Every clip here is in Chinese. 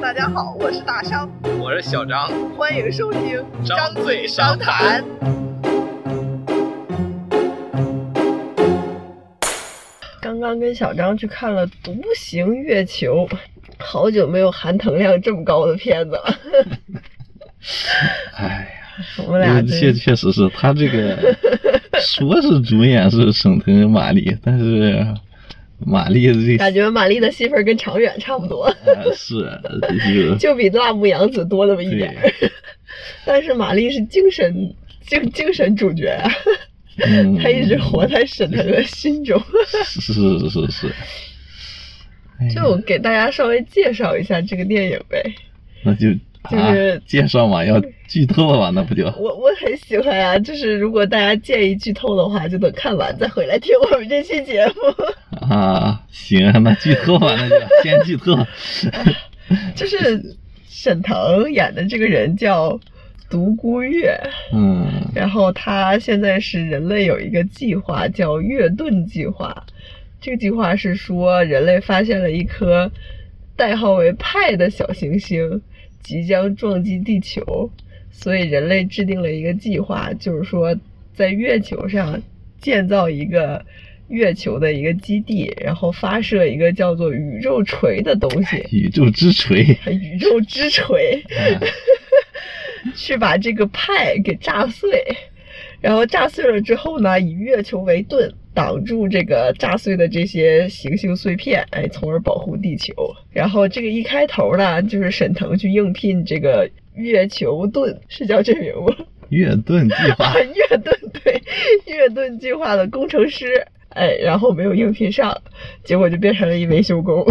大家好，我是大商，我是小张，欢迎收听张嘴商谈。刚刚跟小张去看了《独行月球》，好久没有含糖量这么高的片子了。哎呀，我们俩确确实是他这个说是主演是沈腾、马丽，但是马丽的这感觉玛丽的戏份跟长远差不多，啊是就就比辣目洋子多那么一点儿。但是玛丽是精神精精神主角啊，嗯，她一直活在沈腾的心中。是是是是，就给大家稍微介绍一下这个电影呗。那就就是啊、介绍嘛，要剧透了吧？那不就我我很喜欢啊，就是如果大家介意剧透的话，就等看完再回来听我们这期节目。啊？行，那剧透吧，那就先剧透。就是沈腾演的这个人叫独孤月，嗯然后他现在是人类有一个计划叫月盾计划，这个计划是说人类发现了一颗代号为派的小行星即将撞击地球，所以人类制定了一个计划，就是说在月球上建造一个月球的一个基地，然后发射一个叫做宇宙锤的东西，宇宙之锤，宇宙之锤。啊 去把这个派给炸碎，然后炸碎了之后呢，以月球为盾，挡住这个炸碎的这些行星碎片，哎，从而保护地球。然后这个一开头呢，就是沈腾去应聘这个月球盾，是叫这名吗？月盾计划，月盾对，月盾计划的工程师，哎，然后没有应聘上，结果就变成了一维修工。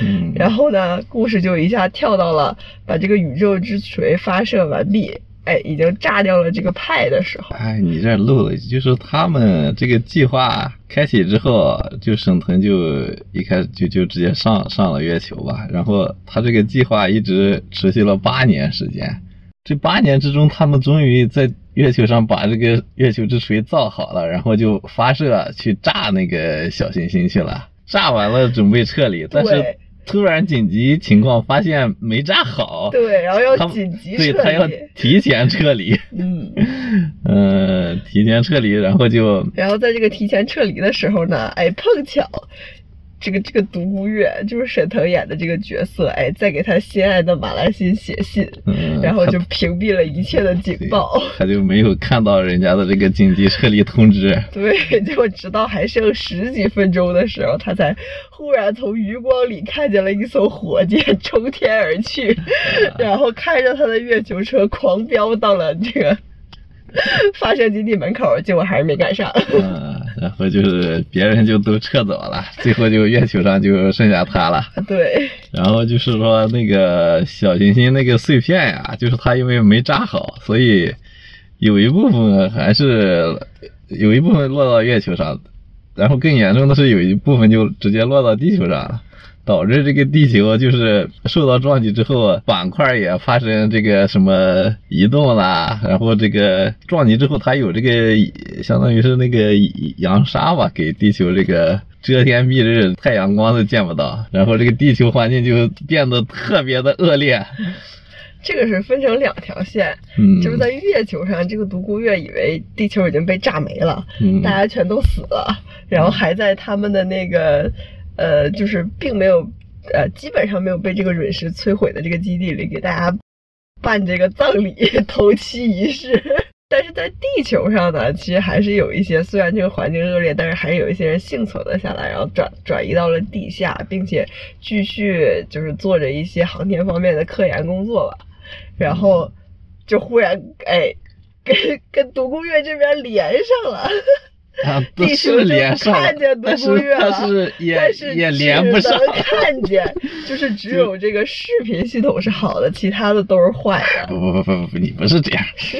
嗯，然后呢，故事就一下跳到了把这个宇宙之锤发射完毕，哎，已经炸掉了这个派的时候。哎，你这漏了就是他们这个计划开启之后，就沈腾就一开始就就直接上上了月球吧，然后他这个计划一直持续了八年时间，这八年之中，他们终于在月球上把这个月球之锤造好了，然后就发射去炸那个小行星去了，炸完了准备撤离，但是对突然紧急情况发现没炸好，对，然后要紧急对他要。提前撤离。嗯，呃，提前撤离，然后就然后在这个提前撤离的时候呢，哎，碰巧。这个这个独孤月就是沈腾演的这个角色，哎，在给他心爱的马来西写信，嗯，然后就屏蔽了一切的警报。他就没有看到人家的这个紧急 撤离通知。对，结果直到还剩十几分钟的时候，他才忽然从余光里看见了一艘火箭冲天而去，然后开着他的月球车狂飙到了这个 发射基地门口，结果还是没赶上。嗯，然后就是别人就都撤走了，最后就月球上就剩下他了。对，然后就是说那个小行星那个碎片呀，就是他因为没扎好，所以有一部分还是有一部分落到月球上，然后更严重的是有一部分就直接落到地球上了。导致这个地球就是受到撞击之后，板块也发生这个什么移动啦，然后这个撞击之后，它有这个相当于是那个扬沙吧，给地球这个遮天蔽日，太阳光都见不到，然后这个地球环境就变得特别的恶劣。这个是分成两条线，嗯，就是在月球上，这个独孤月以为地球已经被炸没了，嗯大家全都死了，然后还在他们的那个呃，就是并没有呃，基本上没有被这个陨石摧毁的这个基地里给大家办这个葬礼 头七仪式。但是在地球上呢，其实还是有一些，虽然这个环境恶劣，但是还是有一些人幸存了下来，然后转转移到了地下，并且继续就是做着一些航天方面的科研工作吧。然后就忽然哎，跟跟独孤月这边连上了。啊，都地球就是连上看见，独但是孤月了，但是 也但是也只连不上。看见，就是 只有这个视频系统是好的，其他的都是坏的。不不不不不，你不是这样，是，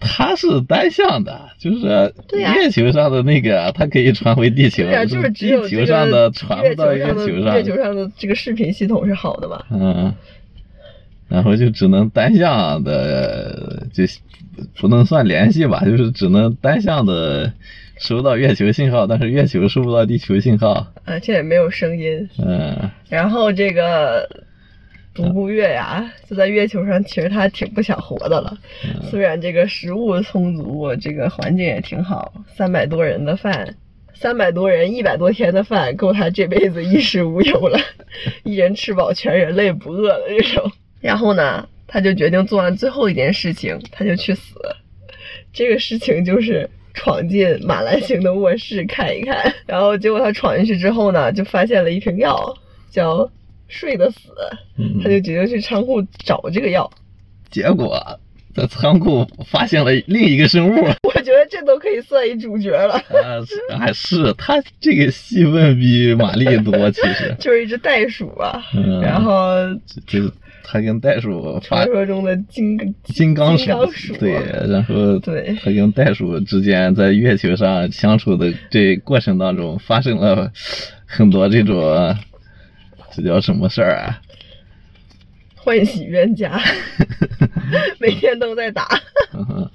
它是单向的，就是月球上的那个，它可以传回地球，对啊，就是只有地这个球上的传不到月球上。月球上的这个视频系统是好的吧？嗯，然后就只能单向的，就不能算联系吧，就是只能单向的收到月球信号，但是月球收不到地球信号。而且也没有声音。嗯然后这个独孤月呀，就在月球上，其实他挺不想活的了。虽然这个食物充足，这个环境也挺好，三百多人的饭，三百多人一百多天的饭，够他这辈子衣食无忧了，一人吃饱全人类不饿的这种。然后呢，他就决定做完最后一件事情，他就去死。这个事情就是闯进马兰星的卧室看一看，然后结果他闯进去之后呢，就发现了一瓶药，叫睡得死，嗯。他就决定去仓库找这个药。结果在仓库发现了另一个生物。我觉得这都可以算一主角了，啊，是还是他这个戏份比玛丽多，其实，就是一只袋鼠啊，嗯。然后就是他跟袋鼠发传说中的金金刚鼠对，然后对。他跟袋鼠之间在月球上相处的这过程当中，发生了很多这种，这叫什么事儿啊？欢喜冤家，每天都在打。嗯哼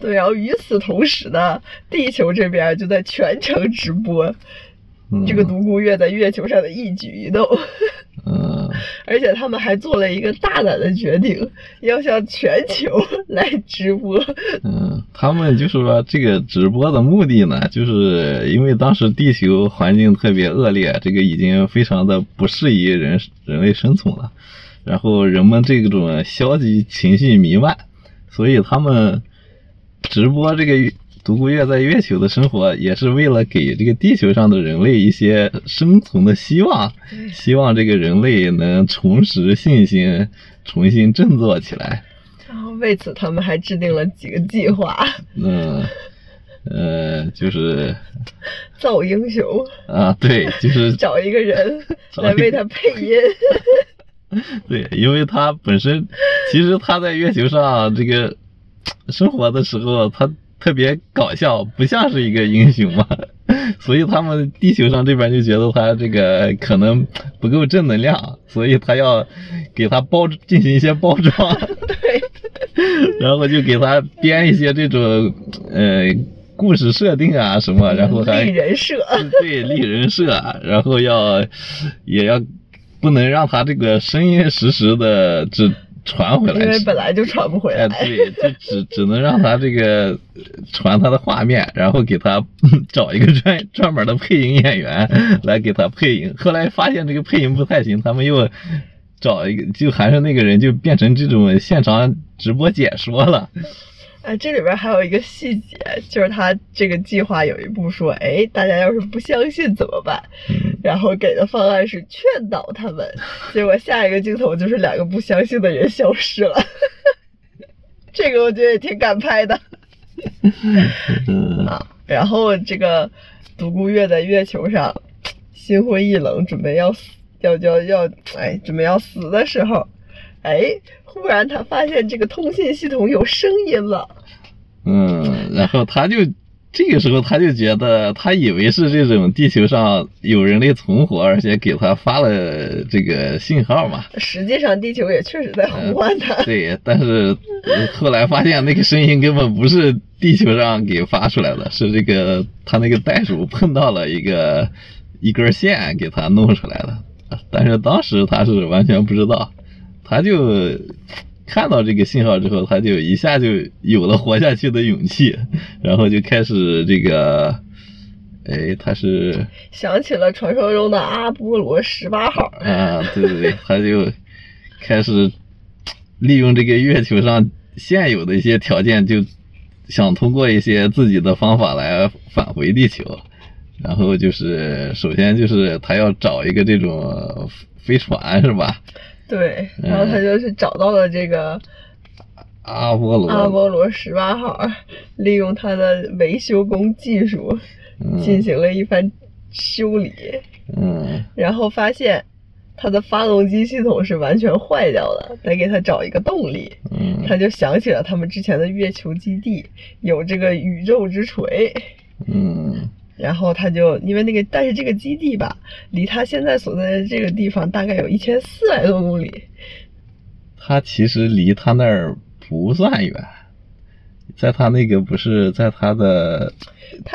对，然后与此同时呢，地球这边就在全程直播。嗯。这个独孤月在月球上的一举一动，嗯而且他们还做了一个大胆的决定，要向全球来直播。嗯，他们就说这个直播的目的呢，就是因为当时地球环境特别恶劣，这个已经非常的不适宜人人类生存了，然后人们这种消极情绪弥漫，所以他们直播这个独孤月在月球的生活，也是为了给这个地球上的人类一些生存的希望，希望这个人类能重拾信心，重新振作起来。然后为此，他们还制定了几个计划，嗯，呃，就是造英雄，啊，对，就是 找一个人 来为他配音。对，因为他本身其实他在月球上这个生活的时候，他特别搞笑，不像是一个英雄嘛，所以他们地球上这边就觉得他这个可能不够正能量，所以他要给他包进行一些包装，对，然后就给他编一些这种呃故事设定啊什么，然后还立人设。对立人设，然后要也要不能让他这个声音实时的只传回来，因为本来就传不回哎，来。对，就只只能让他这个呃传他的画面，然后给他找一个专专门的配音演员来给他配音。后来发现这个配音不太行，他们又找一个，就还是那个人就变成这种现场直播解说了。哎，这里边还有一个细节，就是他这个计划有一步说，哎，大家要是不相信怎么办？嗯然后给的方案是劝导他们，结果下一个镜头就是两个不相信的人消失了。这个我觉得也挺敢拍的嗯 啊。然后这个独孤月在月球上心灰意冷，准备要死，要要要，哎，准备要死的时候，哎，忽然他发现这个通信系统有声音了。嗯，然后他就这个时候他就觉得，他以为是这种地球上有人类存活，而且给他发了这个信号嘛。实际上，地球也确实在呼唤他。对，但是呃后来发现那个声音根本不是地球上给发出来的，是这个他那个袋鼠碰到了一个一根线给他弄出来的。但是当时他是完全不知道，他就看到这个信号之后，他就一下就有了活下去的勇气，然后就开始这个，哎，他是想起了传说中的阿波罗十八号。啊，对对对，他就开始利用这个月球上现有的一些条件，就想通过一些自己的方法来返回地球。然后就是，首先就是他要找一个这种飞船，是吧？对，然后他就去找到了这个阿波罗，阿波罗十八号，利用他的维修工技术进嗯行了一番修理，嗯。然后发现他的发动机系统是完全坏掉了，得给他找一个动力。嗯。他就想起了他们之前的月球基地有这个宇宙之锤，嗯然后他就因为那个，但是这个基地吧，离他现在所在的这个地方大概有一千四百多公里。他其实离他那儿不算远，在他那个不是在他的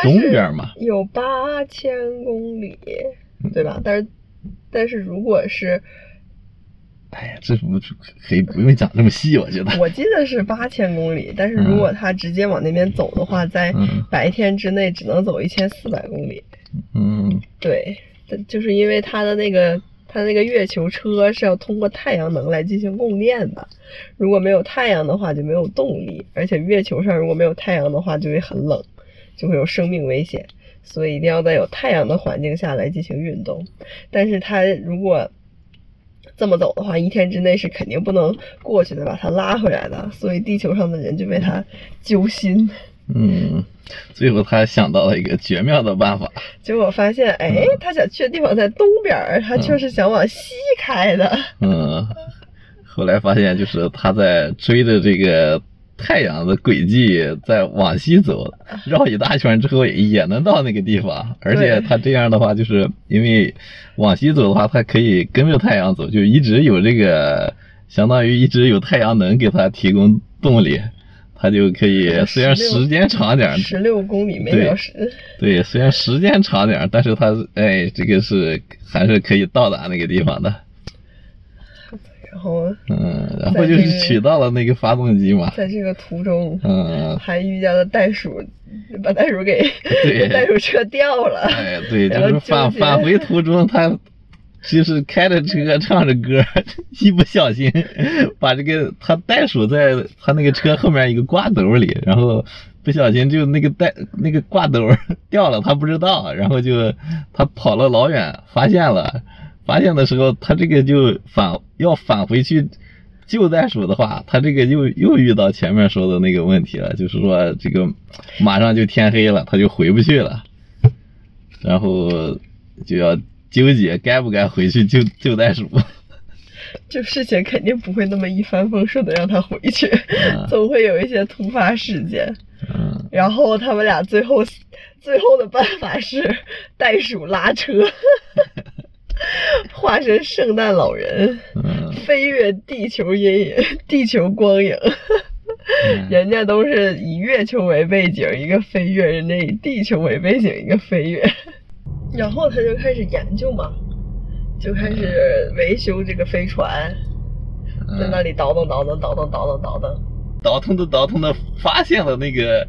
东边嘛？有八千公里，对吧？但是但是如果是哎呀，这不可以不用讲这么细，我觉得。我记得是八千公里，但是如果他直接往那边走的话，在嗯白天之内只能走一千四百公里。嗯对，就是因为它的那个它那个月球车是要通过太阳能来进行供电的，如果没有太阳的话就没有动力，而且月球上如果没有太阳的话就会很冷，就会有生命危险，所以一定要在有太阳的环境下来进行运动。但是它如果这么走的话，一天之内是肯定不能过去的，把它拉回来的，所以地球上的人就被他揪心。嗯，最后他想到了一个绝妙的办法，结果发现，哎，他想去的地方在东边儿，他却是想往西开的。嗯，后来发现就是他在追着这个太阳的轨迹在往西走，绕一大圈之后也能到那个地方，而且它这样的话，就是因为往西走的话，它可以跟着太阳走，就一直有这个，相当于一直有太阳能给它提供动力。它就可以，虽然时间长点儿，十六公里每小时，对，虽然时间长点儿，但是它哎，这个是还是可以到达那个地方的。然后，嗯，然后就是取到了那个发动机嘛，在这个途中，嗯，还遇见了袋鼠，把袋鼠给对袋鼠车掉了。哎，对，就是返返回途中，他就是开着车唱着歌，一不小心把这个他袋鼠在他那个车后面一个挂斗里，然后不小心就那个袋那个挂斗 掉了，他不知道，然后就他跑了老远，发现了，发现的时候他这个就返要返回去。救袋鼠的话，他这个又又遇到前面说的那个问题了，就是说这个马上就天黑了，他就回不去了，然后就要纠结该不该回去救救袋鼠。就事情肯定不会那么一帆风顺的让他回去，嗯总会有一些突发事件。嗯，然后他们俩最后最后的办法是袋鼠拉车，化身圣诞老人，嗯 飞越地球阴影、地球光影。嗯 人家都是以月球为背景一个飞跃，人家以地球为背景一个飞跃。然后他就开始研究嘛，就开始维修这个飞船，在那里倒腾倒腾倒腾倒腾倒腾。倒腾的倒腾的发现了那个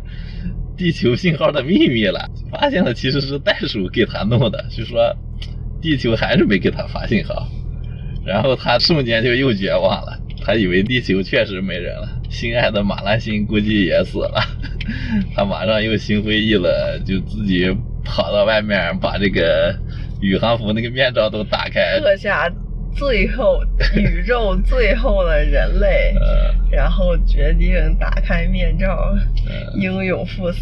地球信号的秘密了，发现了其实是袋鼠给他弄的，就说地球还是没给他发信号，然后他瞬间就又绝望了，他以为地球确实没人了，心爱的马拉辛估计也死了，他马上又心灰意冷，就自己跑到外面把这个宇航服那个面罩都打开，刻下最后宇宙最后的人类，呃然后决定打开面罩，呃英勇赴死。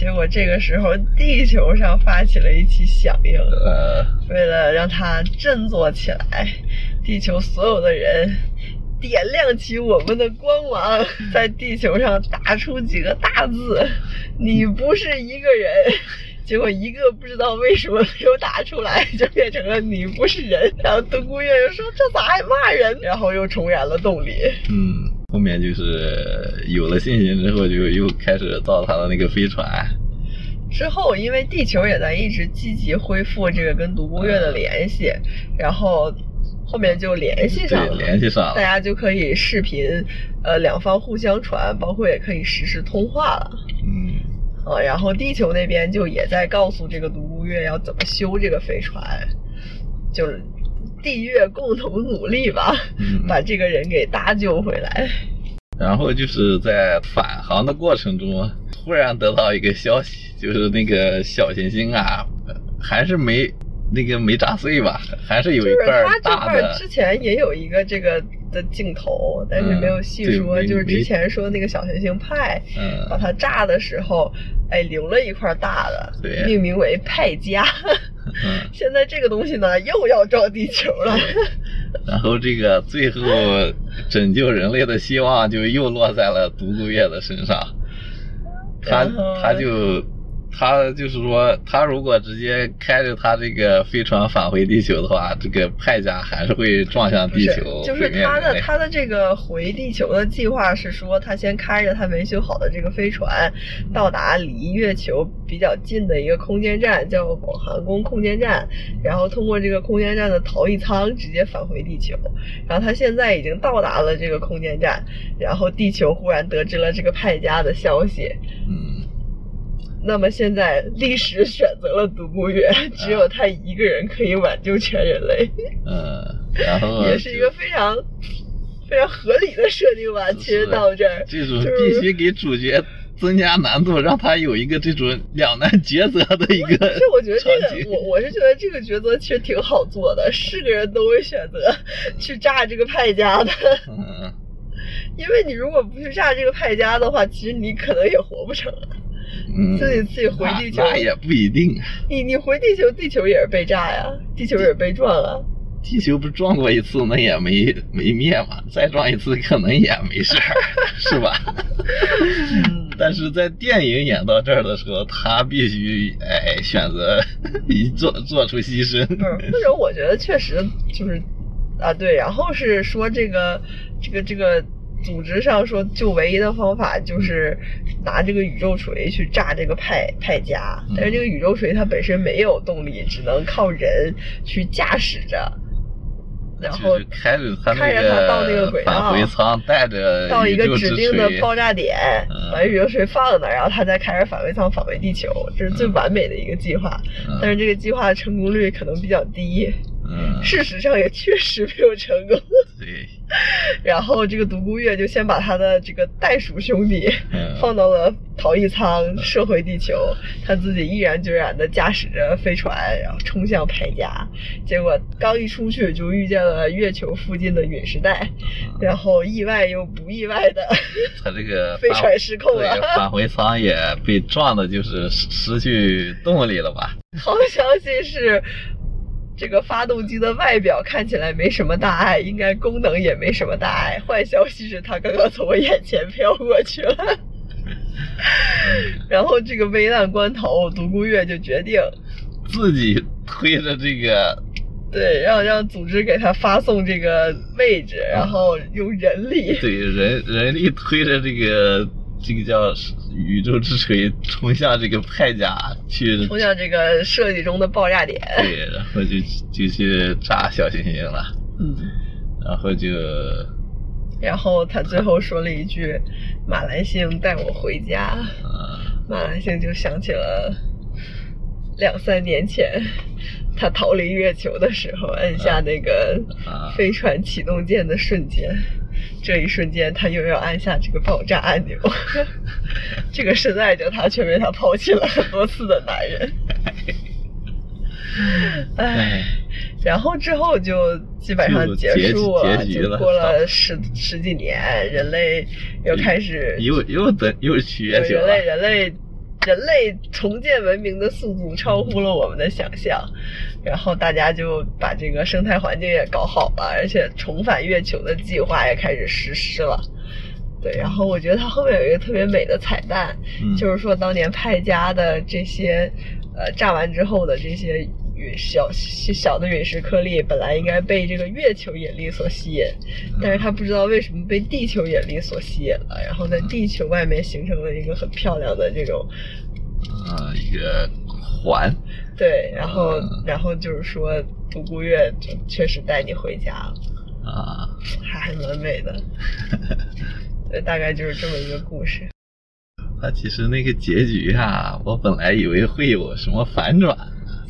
结果这个时候，地球上发起了一起响应，呃为了让它振作起来，地球所有的人点亮起我们的光芒，在地球上打出几个大字：“你不是一个人。”结果一个不知道为什么没有打出来，就变成了“你不是人”。然后独孤月又说：“这咋还骂人？”然后又重燃了动力。嗯，后面就是有了信心之后，就又开始造他的那个飞船。之后，因为地球也在一直积极恢复这个跟独孤月的联系，然后后面就联系上了，联系上了。大家就可以视频，呃，两方互相传，包括也可以实时通话了。嗯啊，然后地球那边就也在告诉这个独孤月要怎么修这个飞船，就是地月共同努力吧，嗯把这个人给搭救回来。然后就是在返航的过程中，突然得到一个消息，就是那个小行星啊，还是没那个没炸碎吧，还是有就是一块他这大的。块之前也有一个这个的镜头，但是没有细说。嗯就是之前说那个小行星派把嗯它炸的时候，哎，留了一块大的，对命名为派加。嗯，现在这个东西呢，又要撞地球了。然后这个最后拯救人类的希望就又落在了独孤月的身上，他他就他就是说，他如果直接开着他这个飞船返回地球的话，这个派加还是会撞向地球，就是毁灭他的他的这个回地球的计划是说，他先开着他维修好的这个飞船，到达离月球比较近的一个空间站，叫广寒宫空间站，然后通过这个空间站的逃逸舱直接返回地球。然后他现在已经到达了这个空间站，然后地球忽然得知了这个派家的消息，嗯，那么现在历史选择了独孤月，只有他一个人可以挽救全人类。嗯，然后 也是一个非常非常合理的设定吧。其实到这儿，这种必须给主角增加难度，让他有一个这种两难抉择的一个其实我觉得这个，我我是觉得这个抉择其实挺好做的，是个人都会选择去炸这个派家的，嗯因为你如果不去炸这个派家的话，其实你可能也活不成。嗯，自己自己回地球那那也不一定啊。你你回地球，地球也是被炸呀，地球也是被撞啊。地球不是撞过一次，那也没没灭嘛，再撞一次可能也没事儿，是吧？嗯但是在电影演到这儿的时候，他必须哎选择一做做出牺牲。不是，或者我觉得确实就是啊，对，然后是说这个这个这个组织上说，就唯一的方法就是拿这个宇宙锤去炸这个派派家，但是这个宇宙锤它本身没有动力，只能靠人去驾驶着。然后开着它到那个轨道。返回舱，带着到一个指定的爆炸点，嗯把宇宙锤放那儿，然后它再开着返回舱返回地球，这是最完美的一个计划。嗯。但是这个计划的成功率可能比较低，嗯，事实上也确实没有成功。对，然后这个独孤月就先把他的这个袋鼠兄弟嗯放到了逃逸舱，射回地球，他自己毅然决然地驾驶着飞船，然后冲向派加。结果刚一出去就遇见了月球附近的陨石带，然后意外又不意外的他这个飞船失控了返回舱也被撞的，就是失失去动力了吧？好消息是，这个发动机的外表看起来没什么大碍，应该功能也没什么大碍。坏消息是，它刚刚从我眼前飘过去了。然后这个危难关头，独孤月就决定，自己推着这个，对，让让组织给他发送这个位置，然后用人力，对人人力推着这个这个叫 宇宙之锤冲向这个派甲去，冲向这个设计中的爆炸点。对，然后就就去炸小行星了，嗯。然后就然后他最后说了一句：“马来星带我回家。”呃马来星就想起了两三年前他逃离月球的时候，按下那个啊飞船启动键的瞬间，这一瞬间他又要按下这个爆炸按钮。这个深爱着他却被他抛弃了很多次的男人，唉。哎，然后之后就基本上结结束了，结局了就过了十十几年，人类又开始又又等又去月球人类，人类人类重建文明的速度超乎了我们的想象，然后大家就把这个生态环境也搞好了，而且重返月球的计划也开始实施了。对，然后我觉得它后面有一个特别美的彩蛋，嗯就是说当年派加的这些呃炸完之后的这些陨小小的陨石颗粒，本来应该被这个月球引力所吸引，但是他不知道为什么被地球引力所吸引了，然后在地球外面形成了一个很漂亮的这种呃，一个环，对，然后嗯。然后就是说独孤月就确实带你回家了，啊，还还蛮美的，对，大概就是这么一个故事。它其实那个结局啊，我本来以为会有什么反转，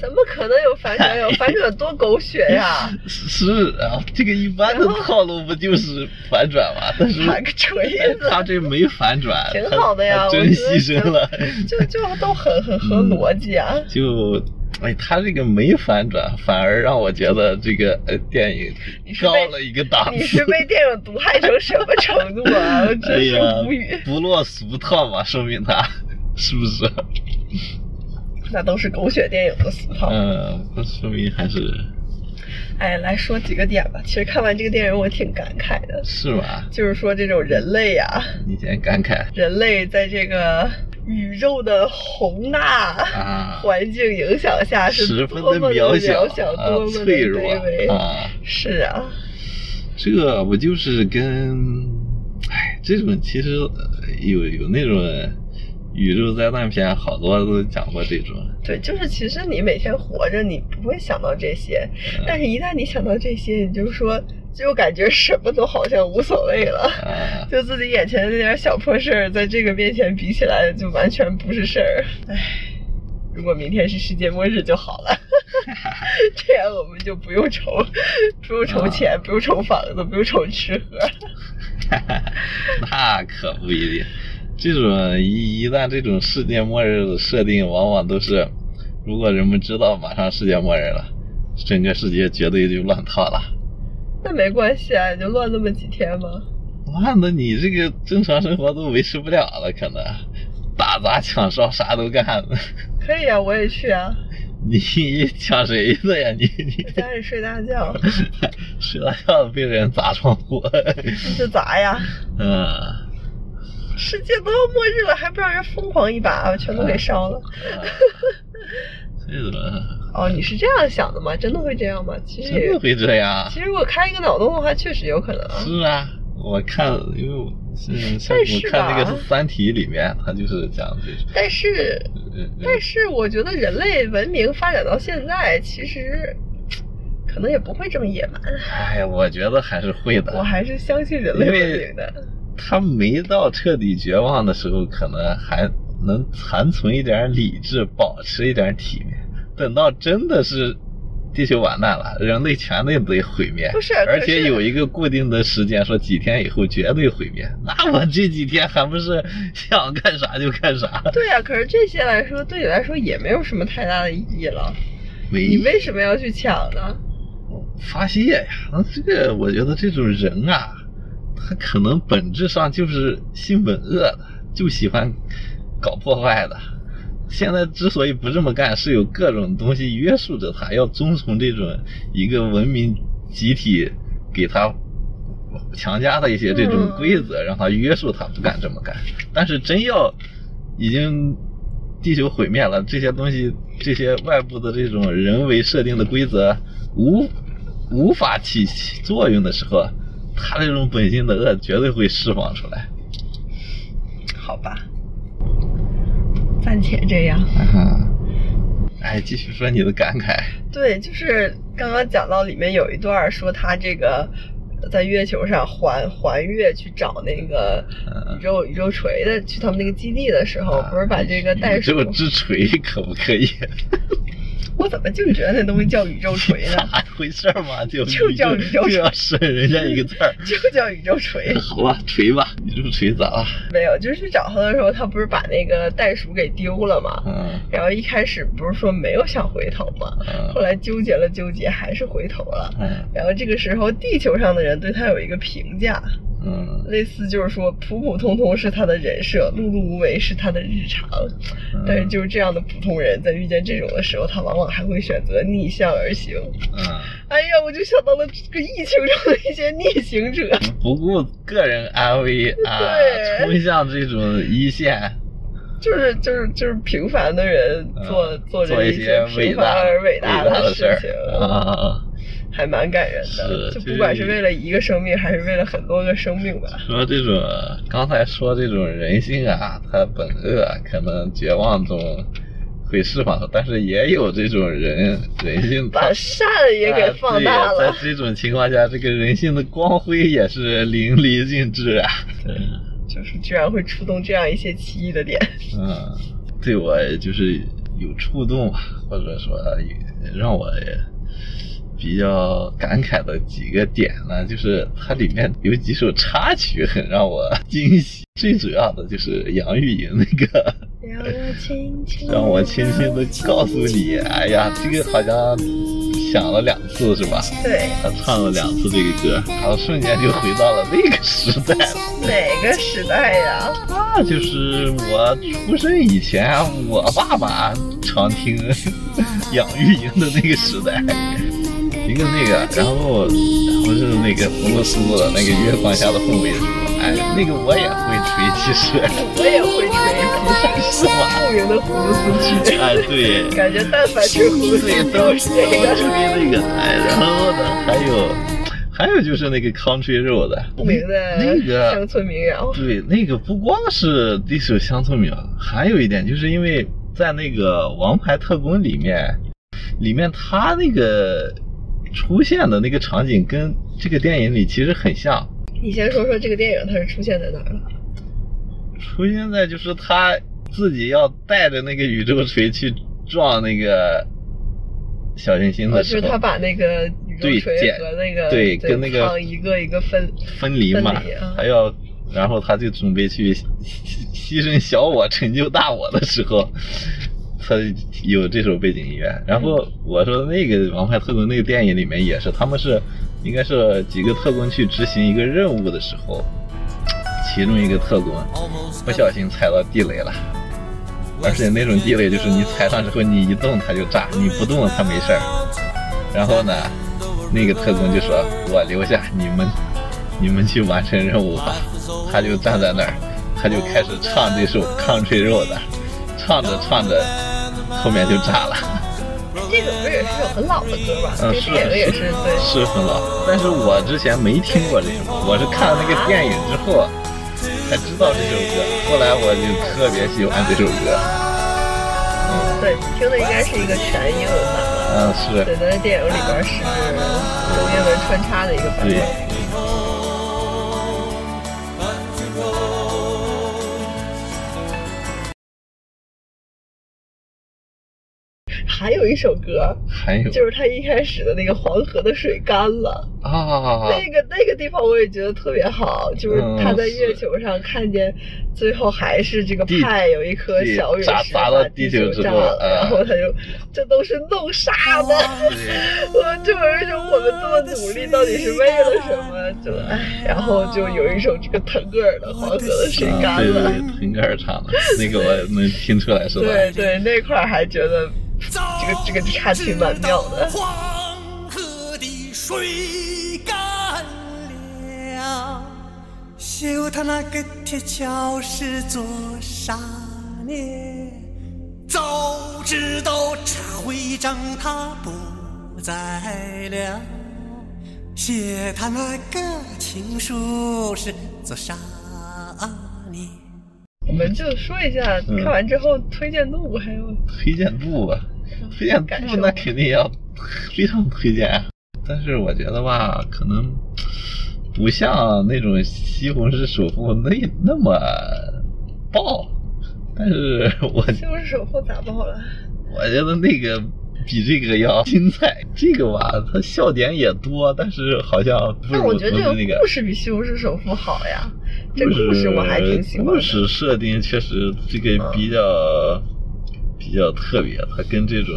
怎么可能有反转？有反转多狗血呀！是啊，这个一般的套路不就是反转吗？但是喊个锤子他这没反转，挺好的呀，我觉得牺牲了，就就就都很很合逻辑啊。就。哎，他这个没反转，反而让我觉得这个呃电影高了一个档次。你是被电影毒害成什么程度啊？我哎真是无语。，不落俗套嘛，说明他是不是？那都是狗血电影的俗套。嗯，那说明还是哎，来说几个点吧。其实看完这个电影，我挺感慨的，是吧？就是说这种人类呀、你先感慨，人类在这个宇宙的宏大啊环境影响下是十分的多么渺小，啊多么的脆弱。啊。是啊，这不就是跟，哎，这种其实呃有有那种宇宙灾难片，好多都讲过这种。对，就是其实你每天活着，你不会想到这些，嗯但是一旦你想到这些，你就说，就感觉什么都好像无所谓了。啊，就自己眼前的那点小破事儿，在这个面前比起来，就完全不是事儿。唉，如果明天是世界末日就好了，这样我们就不用愁，不用愁钱，不用愁房子，不用愁吃喝。那可不一定。这种一一旦这种世界末日的设定，往往都是，如果人们知道马上世界末日了，整个世界绝对就乱套了。那没关系啊，你就乱那么几天嘛。乱的你这个正常生活都维持不了了，可能打砸抢烧啥都干。可以啊，我也去啊，你抢谁的呀？你你家里睡大觉，睡大觉被人砸窗户。那就砸呀。嗯，世界都要末日了，还不让人疯狂一把，全都给烧了。这个哦，你是这样想的吗？真的会这样吗？其实也真的会这样？其实如果开一个脑洞的话，确实有可能啊。是啊，我看，因为我是像但是我看那个《三体》里面，它就是讲这种。但是，呃但是我觉得人类文明发展到现在，其实可能也不会这么野蛮。哎，我觉得还是会的我。还是相信人类文明的。他没到彻底绝望的时候，可能还能残存一点理智，保持一点体面。等到真的是地球完蛋了，人类全都得毁灭，不是而且有一个固定的时间，说几天以后绝对毁灭。那我这几天还不是想干啥就干啥？对呀、可是这些来说，对你来说也没有什么太大的意义了。没你为什么要去抢呢？发泄呀，那这个我觉得这种人啊，他可能本质上就是性本恶的，就喜欢搞破坏的。现在之所以不这么干，是有各种东西约束着他，要遵从这种一个文明集体给他强加的一些这种规则，让他约束他不敢这么干。但是真要已经地球毁灭了，这些东西，这些外部的这种人为设定的规则无无法起作用的时候，他这种本性的恶绝对会释放出来。好吧，暂且这样。啊，哎，继续说你的感慨。对，就是刚刚讲到里面有一段说他这个在月球上环环月去找那个嗯宇宙宇宙锤的，去他们那个基地的时候，不是把这个袋鼠宇宙，之锤可不可以？我怎么就觉得那东西叫宇宙锤呢？咋回事儿嘛？就就叫宇宙锤就要省人家一个字儿。就叫宇宙锤。好吧，锤吧，宇宙锤咋了？没有，就是去找他的时候，他不是把那个袋鼠给丢了吗？嗯然后一开始不是说没有想回头吗？嗯后来纠结了纠结，还是回头了。嗯然后这个时候，地球上的人对他有一个评价，嗯类似就是说普普通通是他的人设，碌碌无为是他的日常。但是就是这样的普通人，在遇见这种的时候，他往往还会选择逆向而行。嗯，哎呀，我就想到了这个疫情中的一些逆行者。不顾个人安危 啊，对冲向这种一线，就是就是就是平凡的人做、嗯做着一做一些平凡而伟大的的事儿情，啊。还蛮感人的。是就不管是为了一个生命，还是为了很多个生命吧。说这种刚才说这种人性啊，它本恶，可能绝望中会释放出，但是也有这种人人性它把善也给放大了。在这种情况下，这个人性的光辉也是淋漓尽致啊。对就是居然会触动这样一些奇异的点。嗯，对我就是有触动吧，或者说让我也比较感慨的几个点呢，就是它里面有几首插曲很让我惊喜，最主要的就是杨钰莹那个。让我轻轻，让我轻轻的告诉你，哎呀，这个好像响了两次是吧？对，他唱了两次这个歌，然后瞬间就回到了那个时代了。哪个时代呀？那就是我出生以前，我爸爸常听杨钰莹的那个时代，一个那个，然后然后是那个俄罗斯的那个月光下的凤尾猪，哎，那个我也会吹，其实我也会吹，是吗？著名的葫芦丝曲。哎，对，感觉但凡吹葫芦丝都都是这都个。吹那个，哎，然后呢，还有还有就是那个 Country Road，著名的那个乡村民谣。对，那个不光是一首乡村民谣，还有一点就是因为在那个《王牌特工》里面，里面他那个出现的那个场景跟这个电影里其实很像，你先说说这个电影它是出现在哪儿了？出现在就是他自己要带着那个宇宙锤去撞那个小行星的时候，他把那个宇宙锤和那个对跟那个一个一个分分离嘛还要，然后他就准备去牺牺牲小我成就大我的时候，他有这首背景音乐。然后我说那个《王牌特工》那个电影里面也是，他们是应该是几个特工去执行一个任务的时候，其中一个特工不小心踩到地雷了。而且那种地雷就是你踩上之后，你一动它就炸，你不动它没事儿。然后呢，那个特工就说：“我留下，你们你们去完成任务吧。”他就站在那儿，他就开始唱这首《Country Road》，唱着唱着，后面就炸了。这首歌也是首很老的歌吧？嗯，这是是对。是很老，但是我之前没听过这首歌，我是看了那个电影之后才知道这首歌，后来我就特别喜欢这首歌。嗯对，你听的应该是一个全英文版吧？嗯，是，对，在电影里边是中英文穿插的一个版对还有一首歌，还有就是他一开始的那个黄河的水干了，啊，那个那个地方我也觉得特别好，就是嗯他在月球上看见，最后还是这个派有一颗小陨石砸砸到把地球之炸了，后嗯然后他就这都是弄啥的？我就有一种我们这么努力到底是为了什么？就哎，然后就有一首这个腾格尔的《黄河的水啊，干了》腾格尔唱的，那个我能听出来是吧？对对，那块还觉得这个这个插曲蛮妙的。黄河的水干了，修他那个铁桥是做啥呢？早知道这会长他不在了，写他那个情书是做啥呢？我们就说一下嗯看完之后推荐度，还有推荐度吧，推荐感那肯定要非常推荐啊。但是我觉得吧，可能不像那种西红柿首富那那么爆。但是我西红柿首富咋爆了？我觉得那个比这个要精彩。这个吧，它笑点也多，但是好像但我觉得这个故事比西红柿首富好呀，这个故事我还挺喜欢的。故事设定确实这个比较、比较特别，它跟这种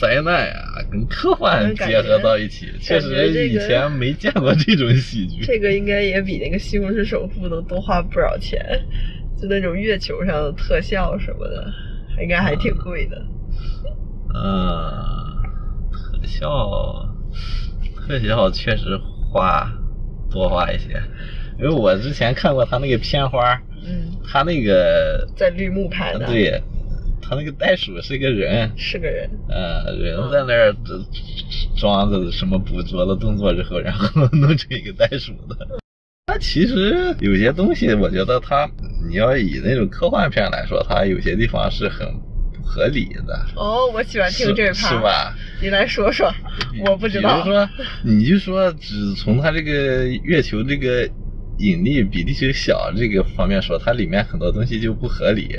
灾难啊、跟科幻结合到一起，确实以前没见过这种喜剧。这个应该也比那个西红柿首富能多花不少钱，就那种月球上的特效什么的，应该还挺贵的。嗯，特效特效确实花多花一些，因为我之前看过他那个片花，嗯，他那个在绿幕拍的，对，他那个袋鼠是个人，是个人。嗯，人在那儿装着什么捕捉的动作之后，然后弄成一个袋鼠的。它其实有些东西，我觉得它，你要以那种科幻片来说，它有些地方是很不合理的。哦，我喜欢听这是趴，是吧？你来说说，我不知道。比如说，你就说只从他这个月球这个引力比地球小这个方面说，它里面很多东西就不合理。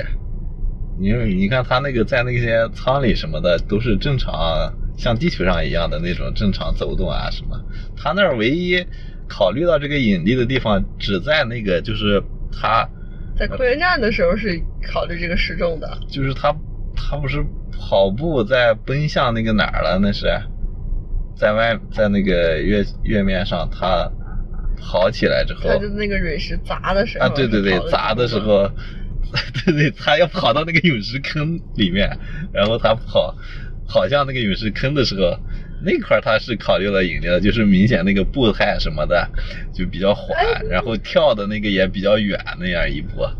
因为你看它那个在那些舱里什么的都是正常，像地球上一样的那种正常走动啊什么。它那儿唯一考虑到这个引力的地方，只在那个就是它在科学站的时候是考虑这个失重的，就是它它不是跑步在奔向那个哪儿了？那是在外在那个月月面上，它跑起来之后他就那个陨石砸的时候啊，对对对，砸的时候，对对，他要跑到那个陨石坑里面，然后他跑跑向那个陨石坑的时候，那块儿他是考虑了引力的，就是明显那个步态什么的就比较缓，然后跳的那个也比较远那样一波，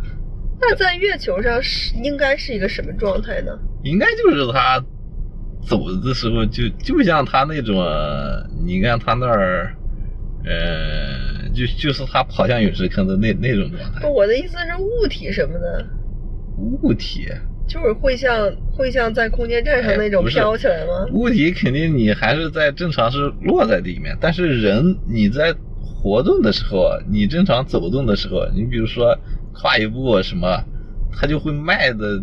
那在月球上是应该是一个什么状态呢？应该就是他走的时候就就像他那种，你看他那儿，呃，就就是他跑向陨石坑的那那种状态不，，我的意思是物体什么的，物体。就是会像会像在空间站上那种飘起来吗？物体肯定你还是在正常是落在地面，但是人你在活动的时候，你正常走动的时候，你比如说跨一步什么，他就会迈的，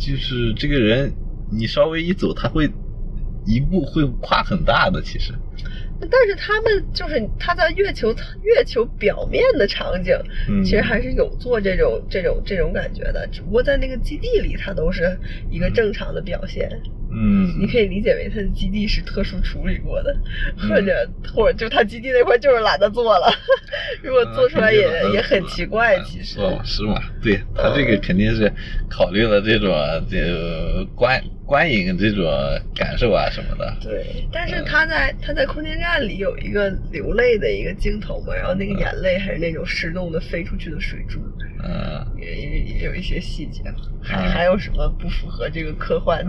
就是这个人你稍微一走，他会一步会跨很大的，其实。但是他们就是他在月球月球表面的场景，嗯。其实还是有做这种这种这种感觉的，只不过在那个基地里，它都是一个正常的表现。嗯，你可以理解为它的基地是特殊处理过的，嗯。或者或者就它基地那块就是懒得做了，如果做出来也、嗯也很奇怪，其实。哦，是吗？对他这个肯定是考虑了这种这个观观影这种感受啊什么的。对，但是嗯他在他在空间站里有一个流泪的一个镜头嘛，然后那个眼泪还是那种失重的飞出去的水珠，嗯，也也也有一些细节。还嗯还有什么不符合这个科幻？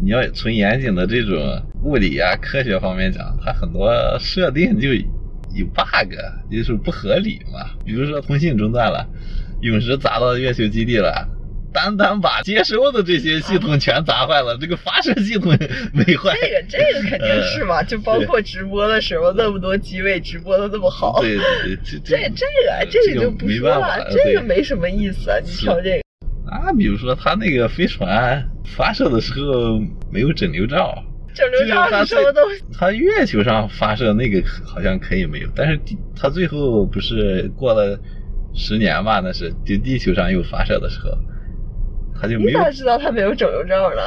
你要从严谨的这种物理啊、科学方面讲，它很多设定就有 bug，就是不合理嘛。比如说通信中断了，陨石砸到月球基地了。单单把接收的这些系统全砸坏了，这个发射系统没坏。这个这个肯定是嘛，就包括直播的时候那么多机位直播的那么好。对对对，这这这个这个就不说了，，这个没什么意思啊！你是挑这个，啊，比如说他那个飞船发射的时候没有整流罩，整流罩就是是什么东西？他月球上发射那个好像可以没有，但是地他最后不是过了十年嘛？那是就地球上又发射的时候，他就没有你咋，知道他没有整流罩呢？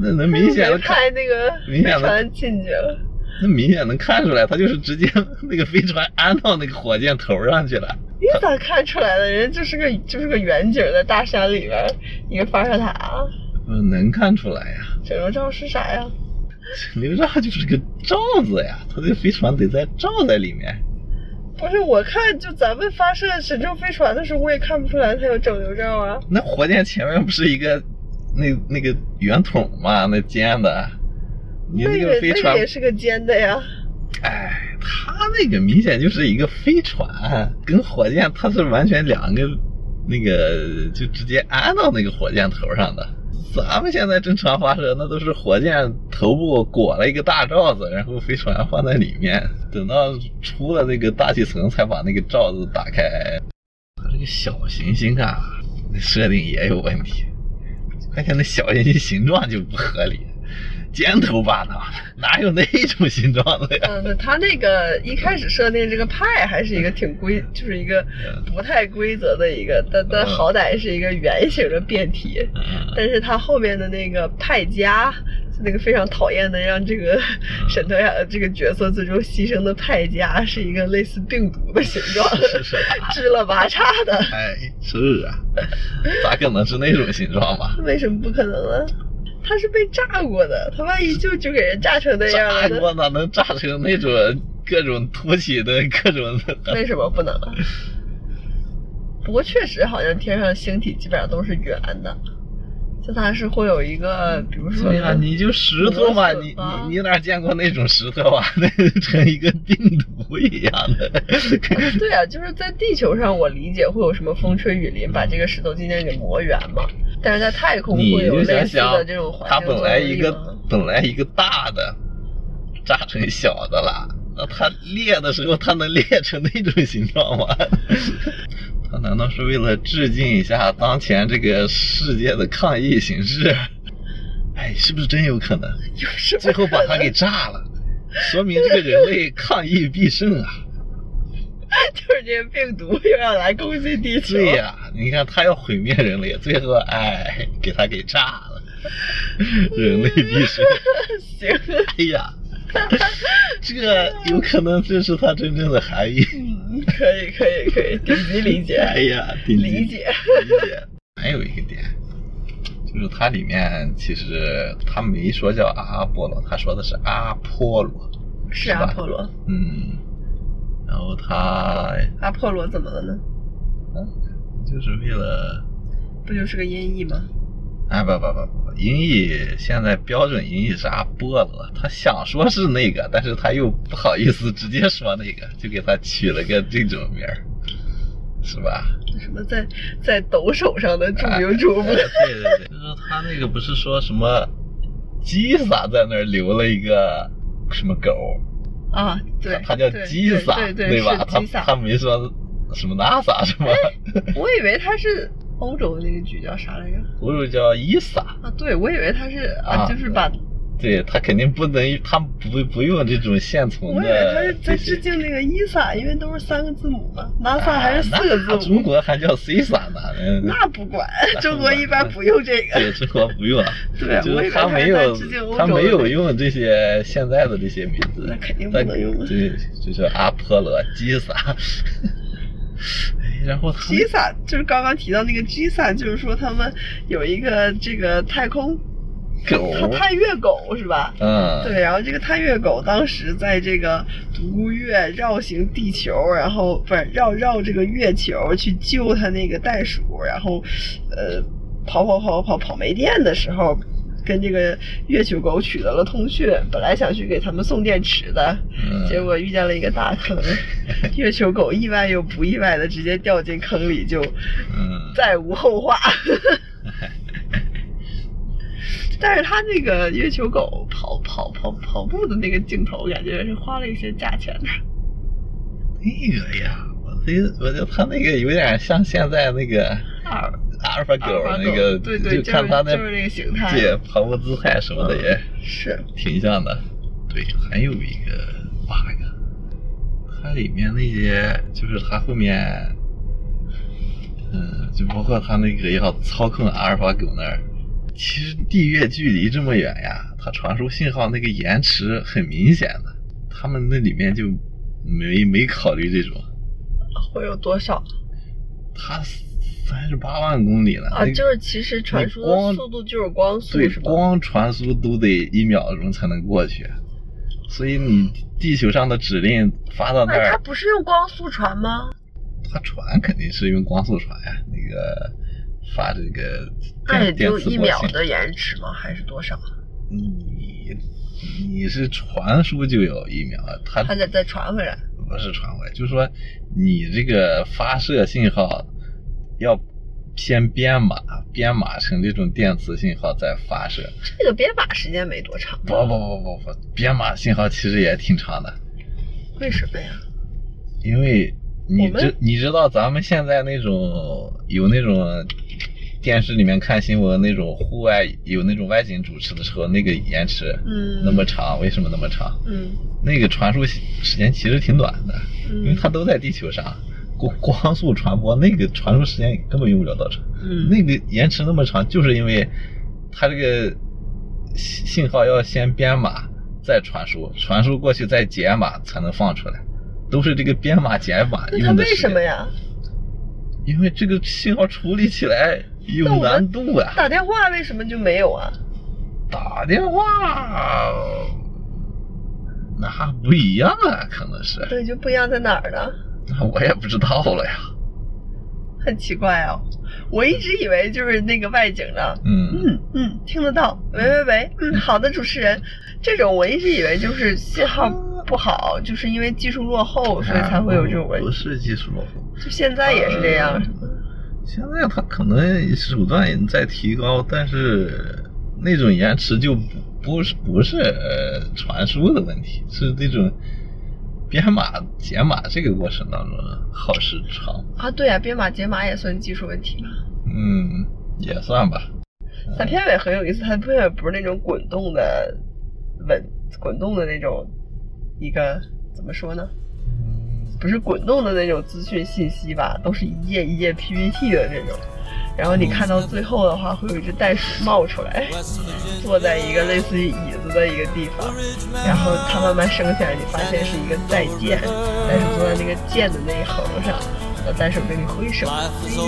那能明显的看，那个飞明显地船进去了。那明显能看出来，他就是直接 那个飞船安到那个火箭头上去了。你咋看出来的？人就是个就是个远景，在大山里边一个发射塔，嗯，能看出来呀，整流罩是啥呀？整流罩就是个罩子呀，他这飞船得在罩在里面。不是，我看就咱们发射神舟飞船的时候，我也看不出来它有整流罩啊。那火箭前面不是一个那那个圆筒吗？那尖的，你那个飞船个也是个尖的呀。哎，它那个明显就是一个飞船，跟火箭它是完全两个，那个就直接安到那个火箭头上的。咱们现在正常发射，那都是火箭头部裹了一个大罩子，然后飞船放在里面，等到出了那个大气层才把那个罩子打开。它这个小行星啊，那设定也有问题，关键那小行星形状就不合理，尖头巴脑，哪有那种形状的呀？嗯，他那个一开始设定这个派还是一个挺规，就是一个不太规则的一个，但但嗯好歹是一个圆形的变体。嗯但是他后面的那个派加，就那个非常讨厌的让这个嗯沈腾演的这个角色最终牺牲的派加，是一个类似病毒的形状，是是 支了八叉的。哎，是啊，咋可能是那种形状嘛？为什么不可能呢？他是被炸过的，他万一就就给人炸成那样了呢？炸过哪能炸成那种各种凸起的各种的？为什么不能啊？不过确实好像天上星体基本上都是圆的，就它是会有一个，比如说对呀、你就石头嘛，你你你哪见过那种石头啊？那成一个病毒一样的。对啊，就是在地球上，我理解会有什么风吹雨淋，把这个石头渐渐给磨圆嘛。但是在太空会有类似的这种，环它本境作用来一个本来一个大的，炸成小的了，那它裂的时候，它能裂成那种形状吗？它难道是为了致敬一下当前这个世界的抗议形势？哎，是不是真有可能？有什么最后把它给炸了，说明这个人类 抗疫必胜啊！就是这个病毒又要来攻击地球。对呀、你看它要毁灭人类，最后哎给它给炸了，人类必胜。行，哎呀，这有可能就是它真正的含义。嗯，可以，可以，可以，顶级理解。哎呀，顶级理解理解。还有一个点，就是它里面其实它没说叫阿波罗，他说的是阿波罗，是阿波罗。嗯，然后他阿波罗怎么了呢？嗯就是为了。不就是个音译吗？哎不不不不，音译现在标准音译是阿波罗，他想说是那个，但是他又不好意思直接说那个，就给他取了个这种名儿，是吧？什么在在抖手上的著名主播？哎对对对，就是他那个不是说什么基萨在那儿留了一个什么狗，啊，对，他叫对基萨，对对吧？他。他没说什么 NASA 什么，我以为他是欧洲的那个剧叫啥来着？欧洲叫伊萨。啊，对，我以为他是啊，啊就是把，对他肯定不能，他不不用这种现存的我以为他是在这致敬那个伊萨，因为都是三个字母嘛，NASA 还是四个字母。中国还叫 C 萨呢，嗯那不管，中国一般不用这个对，个。中国不用，对就是他没有他没有用这些现在的这些名字，那肯定不能用啊对，就是阿波罗、基萨，哎然后他们 GISA 就是刚刚提到那个 GISA，就是说他们有一个这个太空狗，它探月狗是吧？嗯，对，然后这个探月狗当时在这个独孤月绕行地球，然后不是绕绕这个月球去救他那个袋鼠，然后呃跑跑跑跑跑没电的时候，跟这个月球狗取得了通讯，本来想去给他们送电池的，嗯结果遇见了一个大坑，月球狗意外又不意外的直接掉进坑里，就嗯，再无后话。但是他那个月球狗跑跑跑跑步的那个镜头，感觉是花了一些价钱的。那个呀，我觉我觉得他那个有点像现在那个阿尔法狗那个，对对就看他那就是就是那个形态对跑步姿态什么的也是挺像的。对，还有一个 bug，它里面那些就是它后面，嗯，就包括它那个要操控阿尔法狗那儿，其实地月距离这么远呀，它传输信号那个延迟很明显的，他们那里面就没没考虑这种。会有多少它三十八万公里了，啊？就是其实传输的速度就是光速对？光传输都得一秒钟才能过去，所以你地球上的指令发到那儿它，不是用光速传吗？它传肯定是用光速传呀，那个发这个那也就一秒的延迟吗？还是多少？你你是传输就有一秒，它还得再传回来？不是传回来，就是说你这个发射信号要先编码，编码成这种电磁信号再发射。这个编码时间没多长不不不不不，编码信号其实也挺长的，为什么呀？因为你们知你知道咱们现在那种有那种电视里面看新闻那种户外有那种外景主持的时候，那个延迟嗯那么长，为什么那么长？嗯那个传输时间其实挺短的，嗯因为它都在地球上。光光速传播那个传输时间根本用不了多长，嗯那个延迟那么长，就是因为它这个信信号要先编码再传输，传输过去再解码才能放出来，都是这个编码解码那它为用的时间？什么呀？因为这个信号处理起来有难度啊。打电话为什么就没有啊？打电话那不一样啊，可能是，对，就不一样在哪儿呢？那 我也不知道了呀。很奇怪哦，我一直以为就是那个外景呢。嗯嗯嗯，听得到，喂喂喂，嗯，好的，主持人，这种我一直以为就是信号不好，就是因为技术落后，所以才会有这种问题。不是技术落后，就现在也是这样？现在他可能手段也在提高，但是那种延迟就不不是不是呃传输的问题，是那种编码解码这个过程当中耗时长。啊，对啊，编码解码也算技术问题吧。嗯，也算吧。它片尾很有意思，它片尾不是那种滚动的稳滚动的那种一个怎么说呢？不是滚动的那种资讯信息吧，都是一页一页 PPT 的那种。然后你看到最后的话，会有一只袋鼠冒出来，坐在一个类似于椅子的一个地方，然后它慢慢升起来，你发现是一个再见，袋鼠坐在那个剑的那一横上，然后袋鼠跟你挥手。Life is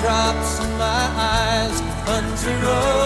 teardrops in my eyes. Country roads,